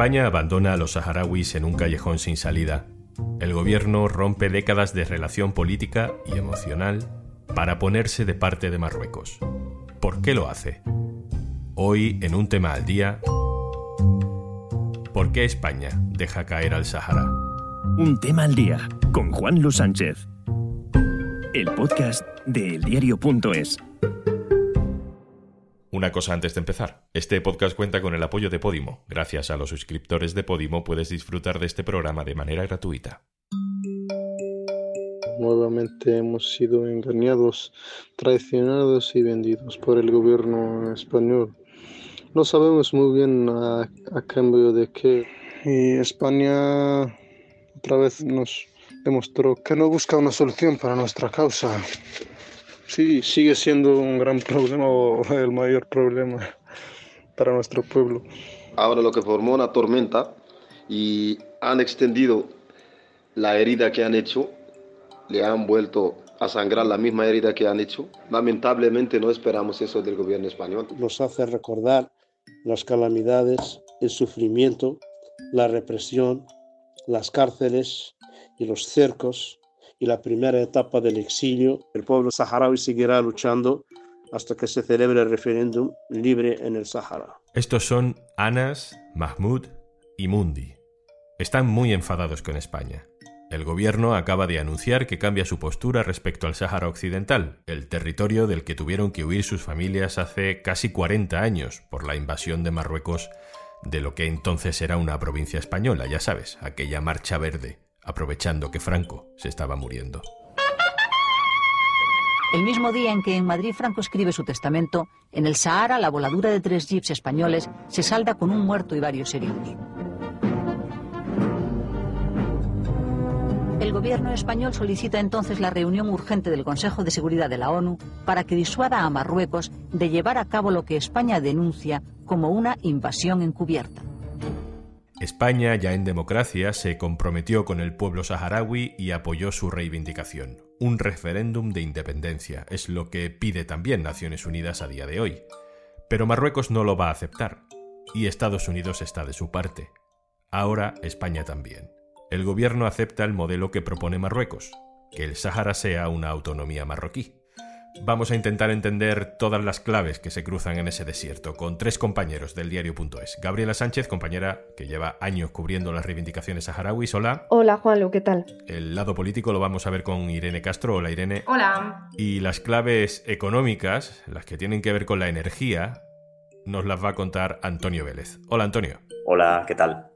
España abandona a los saharauis en un callejón sin salida. El gobierno rompe décadas de relación política y emocional para ponerse de parte de Marruecos. ¿Por qué lo hace? Hoy, en un tema al día, ¿por qué España deja caer al Sahara? Un tema al día con Juan Luis Sánchez. El podcast de eldiario.es. Una cosa antes de empezar. Este podcast cuenta con el apoyo de Podimo. Gracias a los suscriptores de Podimo puedes disfrutar de este programa de manera gratuita. Nuevamente hemos sido engañados, traicionados y vendidos por el gobierno español. No sabemos muy bien a, cambio de qué. Y España otra vez nos demostró que no busca una solución para nuestra causa sí, sigue siendo un gran problema o el mayor problema para nuestro pueblo. Ahora lo que formó una tormenta y han extendido la herida que han hecho, le han vuelto a sangrar la misma herida que han hecho. Lamentablemente no esperamos eso del gobierno español. Nos hace recordar las calamidades, el sufrimiento, la represión, las cárceles y los cercos y la primera etapa del exilio, el pueblo saharaui seguirá luchando hasta que se celebre el referéndum libre en el Sahara. Estos son Anas, Mahmoud y Mundi. Están muy enfadados con España. El gobierno acaba de anunciar que cambia su postura respecto al Sáhara Occidental, el territorio del que tuvieron que huir sus familias hace casi 40 años por la invasión de Marruecos de lo que entonces era una provincia española, ya sabes, aquella marcha verde aprovechando que Franco se estaba muriendo. El mismo día en que en Madrid Franco escribe su testamento, en el Sahara la voladura de tres jeeps españoles se salda con un muerto y varios heridos. El gobierno español solicita entonces la reunión urgente del Consejo de Seguridad de la ONU para que disuada a Marruecos de llevar a cabo lo que España denuncia como una invasión encubierta. España, ya en democracia, se comprometió con el pueblo saharaui y apoyó su reivindicación. Un referéndum de independencia es lo que pide también Naciones Unidas a día de hoy. Pero Marruecos no lo va a aceptar, y Estados Unidos está de su parte. Ahora España también. El gobierno acepta el modelo que propone Marruecos, que el Sáhara sea una autonomía marroquí. Vamos a intentar entender todas las claves que se cruzan en ese desierto con tres compañeros del diario.es. Gabriela Sánchez, compañera que lleva años cubriendo las reivindicaciones saharauis. Hola. Hola, Juanlu, ¿qué tal? El lado político lo vamos a ver con Irene Castro. Hola, Irene. Hola. Y las claves económicas, las que tienen que ver con la energía, nos las va a contar Antonio Vélez. Hola, Antonio. Hola, ¿qué tal?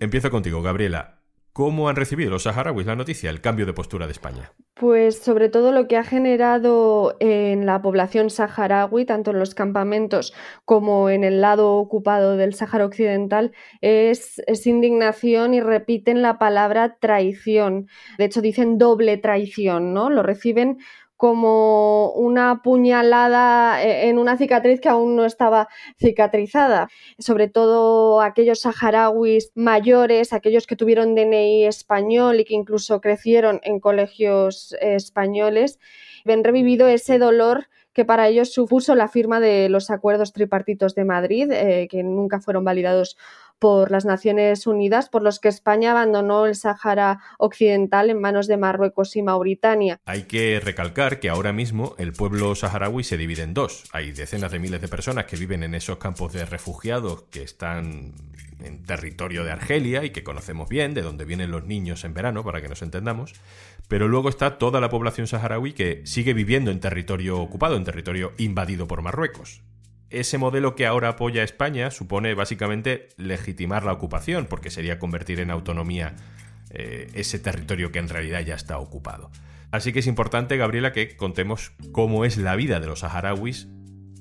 Empiezo contigo, Gabriela. ¿Cómo han recibido los saharauis la noticia, el cambio de postura de España? Pues sobre todo lo que ha generado en la población saharaui, tanto en los campamentos como en el lado ocupado del Sáhara Occidental, es, indignación y repiten la palabra traición. De hecho, dicen doble traición, ¿no? Lo reciben como una puñalada eh, en una cicatriz que aún no estaba cicatrizada. Sobre todo aquellos saharauis mayores, aquellos que tuvieron DNI español y que incluso crecieron en colegios españoles, ven revivido ese dolor que para ellos supuso la firma de los acuerdos tripartitos de Madrid, eh, que nunca fueron validados por las Naciones Unidas, por los que España abandonó el Sáhara Occidental en manos de Marruecos y Mauritania. Hay que recalcar que ahora mismo el pueblo saharaui se divide en dos. Hay decenas de miles de personas que viven en esos campos de refugiados que están en territorio de Argelia y que conocemos bien, de donde vienen los niños en verano, para que nos entendamos. Pero luego está toda la población saharaui que sigue viviendo en territorio ocupado, en territorio invadido por Marruecos ese modelo que ahora apoya España supone básicamente legitimar la ocupación, porque sería convertir en autonomía eh, ese territorio que en realidad ya está ocupado. Así que es importante, Gabriela, que contemos cómo es la vida de los saharauis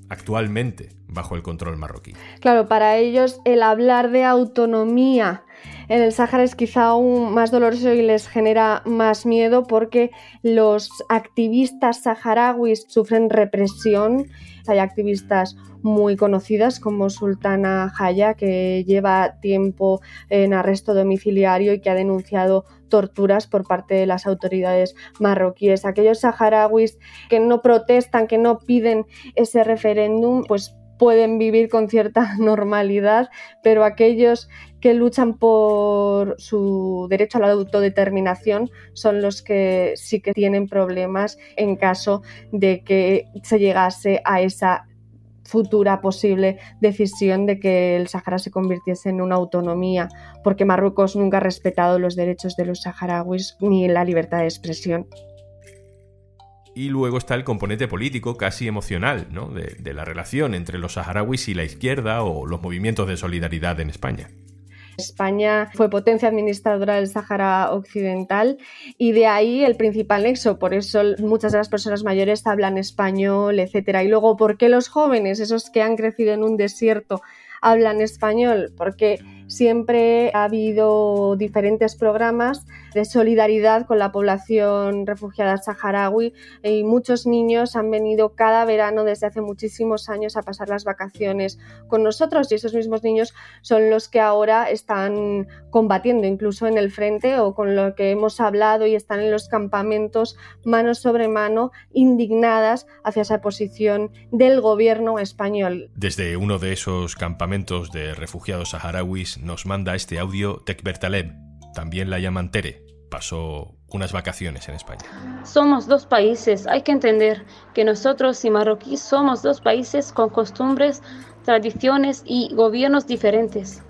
actualmente bajo el control marroquí. Claro, para ellos el hablar de autonomía en el Sáhara es quizá aún más doloroso y les genera más miedo porque los activistas saharauis sufren represión. Hay activistas muy conocidas como Sultana Jaya, que lleva tiempo en arresto domiciliario y que ha denunciado torturas por parte de las autoridades marroquíes. Aquellos saharauis que no protestan, que no piden ese referéndum, pues pueden vivir con cierta normalidad, pero aquellos que luchan por su derecho a la autodeterminación son los que sí que tienen problemas en caso de que se llegase a esa futura posible decisión de que el Sahara se convirtiese en una autonomía, porque Marruecos nunca ha respetado los derechos de los saharauis ni la libertad de expresión. Y luego está el componente político, casi emocional, ¿no? de, de la relación entre los saharauis y la izquierda o los movimientos de solidaridad en España. España fue potencia administradora del Sáhara Occidental y de ahí el principal nexo. Por eso muchas de las personas mayores hablan español, etcétera. Y luego, ¿por qué los jóvenes, esos que han crecido en un desierto, hablan español? Porque siempre ha habido diferentes programas de solidaridad con la población refugiada saharaui y muchos niños han venido cada verano desde hace muchísimos años a pasar las vacaciones con nosotros y esos mismos niños son los que ahora están combatiendo incluso en el frente o con lo que hemos hablado y están en los campamentos mano sobre mano indignadas hacia esa posición del gobierno español. Desde uno de esos campamentos de refugiados saharauis nos manda este audio Tekbertaleb, también la llaman Tere, pasó unas vacaciones en España. Somos dos países, hay que entender que nosotros y Marroquí somos dos países con costumbres, tradiciones y gobiernos diferentes.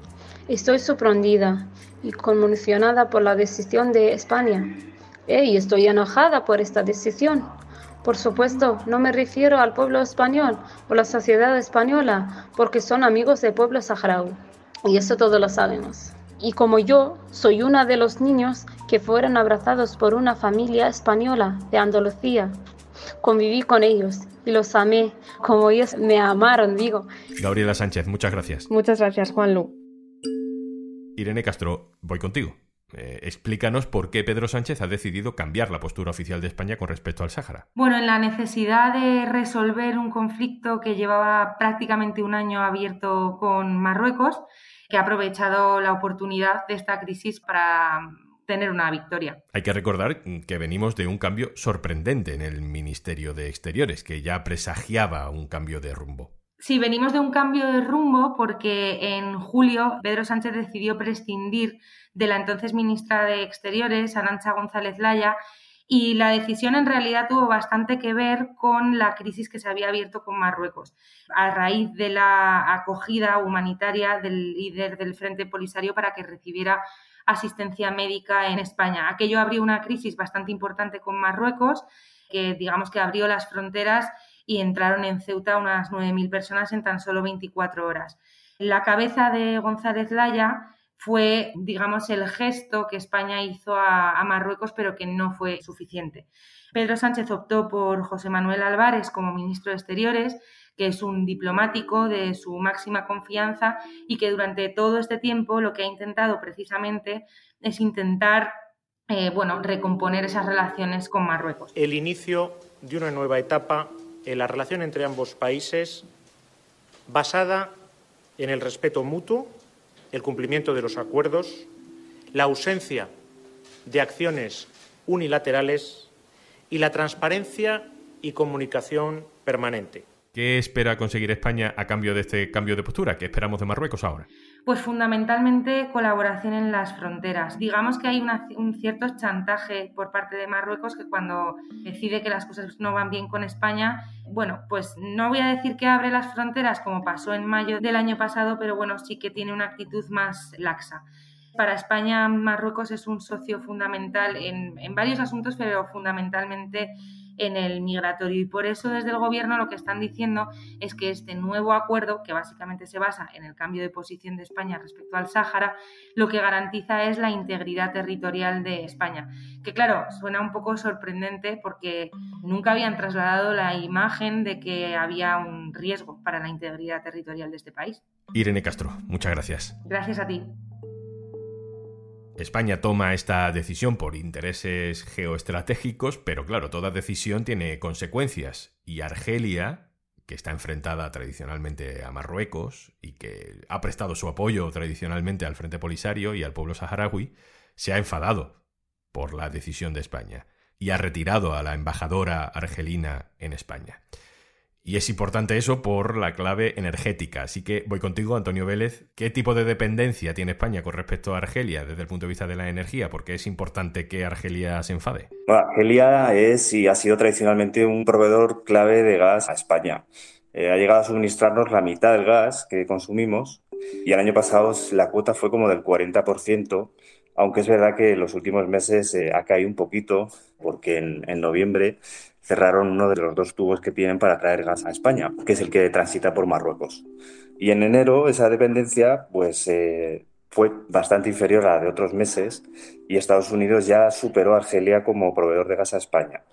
Estoy sorprendida y conmocionada por la decisión de España. Y estoy enojada por esta decisión. Por supuesto, no me refiero al pueblo español o la sociedad española, porque son amigos del pueblo saharaui. Y eso todos lo sabemos. Y como yo soy una de los niños que fueron abrazados por una familia española de Andalucía, conviví con ellos y los amé como ellos me amaron, digo. Gabriela Sánchez, muchas gracias. Muchas gracias, Juan Lu. Irene Castro, voy contigo. Eh, explícanos por qué Pedro Sánchez ha decidido cambiar la postura oficial de España con respecto al Sáhara. Bueno, en la necesidad de resolver un conflicto que llevaba prácticamente un año abierto con Marruecos, que ha aprovechado la oportunidad de esta crisis para tener una victoria. Hay que recordar que venimos de un cambio sorprendente en el Ministerio de Exteriores, que ya presagiaba un cambio de rumbo. Sí, venimos de un cambio de rumbo porque en julio Pedro Sánchez decidió prescindir de la entonces ministra de Exteriores, Arancha González Laya, y la decisión en realidad tuvo bastante que ver con la crisis que se había abierto con Marruecos, a raíz de la acogida humanitaria del líder del Frente Polisario para que recibiera asistencia médica en España. Aquello abrió una crisis bastante importante con Marruecos, que digamos que abrió las fronteras y entraron en Ceuta unas 9.000 personas en tan solo 24 horas. La cabeza de González Laya fue, digamos, el gesto que España hizo a, Marruecos, pero que no fue suficiente. Pedro Sánchez optó por José Manuel Álvarez como ministro de Exteriores, que es un diplomático de su máxima confianza y que durante todo este tiempo lo que ha intentado precisamente es intentar eh, bueno, recomponer esas relaciones con Marruecos. El inicio de una nueva etapa en la relación entre ambos países basada en el respeto mutuo el cumplimiento de los acuerdos, la ausencia de acciones unilaterales y la transparencia y comunicación permanente. ¿Qué espera conseguir España a cambio de este cambio de postura? ¿Qué esperamos de Marruecos ahora? Pues fundamentalmente colaboración en las fronteras. Digamos que hay un cierto chantaje por parte de Marruecos que cuando decide que las cosas no van bien con España, bueno, pues no voy a decir que abre las fronteras como pasó en mayo del año pasado, pero bueno, sí que tiene una actitud más laxa. Para España, Marruecos es un socio fundamental en, en varios asuntos, pero fundamentalmente en el migratorio. Y por eso desde el Gobierno lo que están diciendo es que este nuevo acuerdo, que básicamente se basa en el cambio de posición de España respecto al Sáhara, lo que garantiza es la integridad territorial de España. Que claro, suena un poco sorprendente porque nunca habían trasladado la imagen de que había un riesgo para la integridad territorial de este país. Irene Castro, muchas gracias. Gracias a ti. España toma esta decisión por intereses geoestratégicos, pero claro, toda decisión tiene consecuencias. Y Argelia, que está enfrentada tradicionalmente a Marruecos y que ha prestado su apoyo tradicionalmente al Frente Polisario y al pueblo saharaui, se ha enfadado por la decisión de España y ha retirado a la embajadora argelina en España. Y es importante eso por la clave energética. Así que voy contigo, Antonio Vélez. ¿Qué tipo de dependencia tiene España con respecto a Argelia desde el punto de vista de la energía? Porque es importante que Argelia se enfade. Argelia es y ha sido tradicionalmente un proveedor clave de gas a España. Eh, ha llegado a suministrarnos la mitad del gas que consumimos y el año pasado la cuota fue como del 40%, aunque es verdad que en los últimos meses eh, ha caído un poquito porque en noviembre cerraron uno de los dos tubos que tienen para traer gas a España, que es el que transita por Marruecos. Y en enero esa dependencia pues, eh, fue bastante inferior a la de otros meses y Estados Unidos ya superó a Argelia como proveedor de gas a España.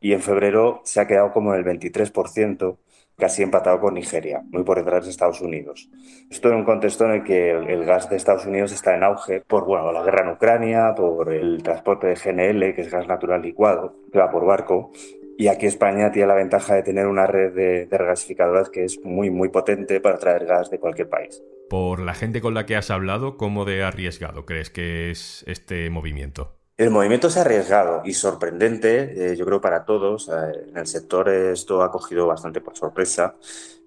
Y en febrero se ha quedado como el 23%, casi empatado con Nigeria, muy por detrás de Estados Unidos. Esto en un contexto en el que el, gas de Estados Unidos está en auge por bueno, la guerra en Ucrania, por el transporte de GNL, que es gas natural licuado, que va por barco, y aquí España tiene la ventaja de tener una red de, regasificadoras que es muy, muy potente para traer gas de cualquier país. Por la gente con la que has hablado, ¿cómo de arriesgado crees que es este movimiento? El movimiento es arriesgado y sorprendente, eh, yo creo, para todos. Eh, en el sector esto ha cogido bastante por sorpresa,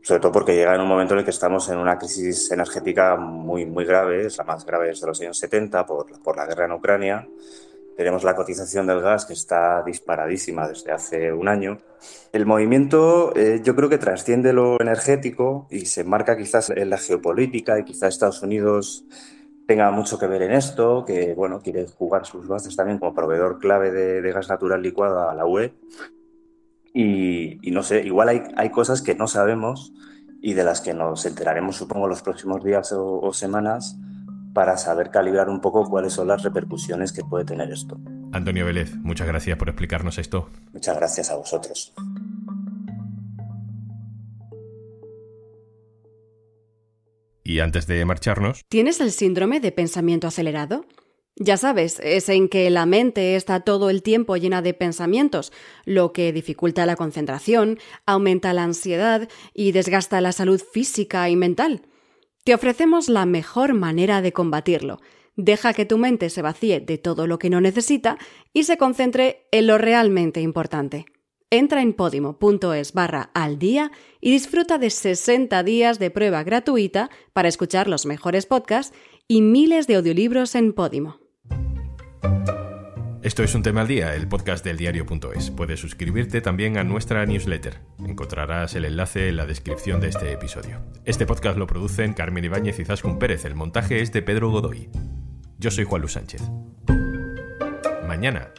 sobre todo porque llega en un momento en el que estamos en una crisis energética muy, muy grave, es la más grave desde los años 70 por, por la guerra en Ucrania tenemos la cotización del gas que está disparadísima desde hace un año. El movimiento eh, yo creo que trasciende lo energético y se marca quizás en la geopolítica y quizás Estados Unidos tenga mucho que ver en esto, que bueno, quiere jugar sus bases también como proveedor clave de, gas natural licuado a la UE. Y, no sé, igual hay, hay, cosas que no sabemos y de las que nos enteraremos, supongo, los próximos días o semanas para saber calibrar un poco cuáles son las repercusiones que puede tener esto. Antonio Vélez, muchas gracias por explicarnos esto. Muchas gracias a vosotros. Y antes de marcharnos... ¿Tienes el síndrome de pensamiento acelerado? Ya sabes, es en que la mente está todo el tiempo llena de pensamientos, lo que dificulta la concentración, aumenta la ansiedad y desgasta la salud física y mental. Te ofrecemos la mejor manera de combatirlo. Deja que tu mente se vacíe de todo lo que no necesita y se concentre en lo realmente importante. Entra en podimo.es barra al día y disfruta de 60 días de prueba gratuita para escuchar los mejores podcasts y miles de audiolibros en Podimo. Esto es un tema al día, el podcast del diario.es. Puedes suscribirte también a nuestra newsletter. Encontrarás el enlace en la descripción de este episodio. Este podcast lo producen Carmen Ibáñez y Zascun Pérez. El montaje es de Pedro Godoy. Yo soy Juan Luis Sánchez. Mañana,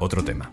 otro tema.